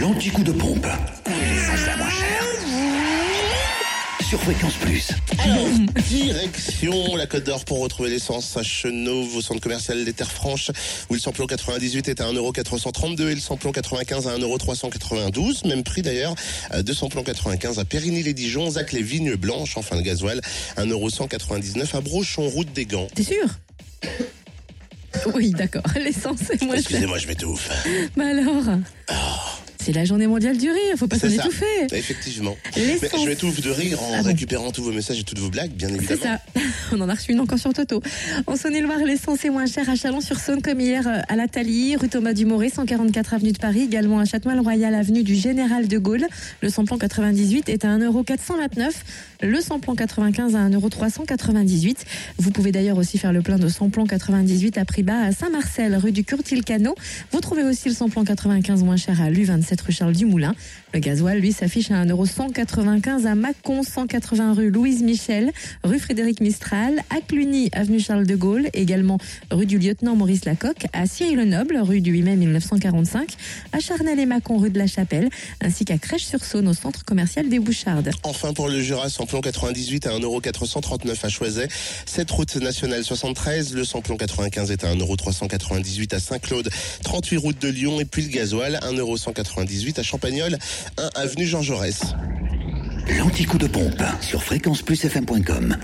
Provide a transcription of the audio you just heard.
L'anti-coup de pompe. L'essence la moins chère. Sur Fréquence Plus. Alors, direction la Côte d'Or pour retrouver l'essence à Chenauve, au centre commercial des Terres Franches, où le samplon 98 est à 1,432€ et le samplon 95 à 1,392€. Même prix d'ailleurs euh, de samplon 95 à Périgny-les-Dijon, Zac les Vignes Blanches, enfin le gasoil, 1,199€ à Brochon, route des Gants. T'es sûr? Oui, d'accord. L'essence est moins chère. Excusez-moi, je m'étouffe. Bah alors? C'est la journée mondiale du rire, faut pas s'en C'est étouffer. Effectivement. Mais je m'étouffe de rire en Ah bon. récupérant tous vos messages et toutes vos blagues, bien C'est évidemment. ça. On en a reçu une encore sur Toto. En Saône-et-Loire, l'essence est moins chère à Chalon-sur-Saône comme hier euh, à la Thalie, rue Thomas Dumoré, 144 avenue de Paris, également à Châtenois-le-Royal, avenue du Général de Gaulle. Le samplon 98 est à 1,429€, le samplon 95 à 1,398€. Vous pouvez d'ailleurs aussi faire le plein de samplon 98 à prix bas à Saint-Marcel, rue du Curtil-Cano. Vous trouvez aussi le samplon 95 moins cher à l'U27 rue Charles Dumoulin. Le gasoil, lui, s'affiche à 1,195€ à Mâcon, 180 rue Louise Michel, rue Frédéric Mistral, à Cluny, avenue Charles de Gaulle, également rue du lieutenant Maurice Lacocque, à Cieil-le-Noble, rue du 8 mai 1945, à Charnel et Mâcon, rue de la Chapelle, ainsi qu'à Crèche-sur-Saône, au centre commercial des Bouchardes. Enfin pour le Jura, samplon 98 à 1,439€ à Choiset. Cette route nationale 73, le samplon 95 est à 1,398€ à Saint-Claude, 38 route de Lyon et puis le gasoil 1,198€ à Champagnol, 1 avenue Jean Jaurès. L'anti-coup de pompe sur fréquenceplusfm.com.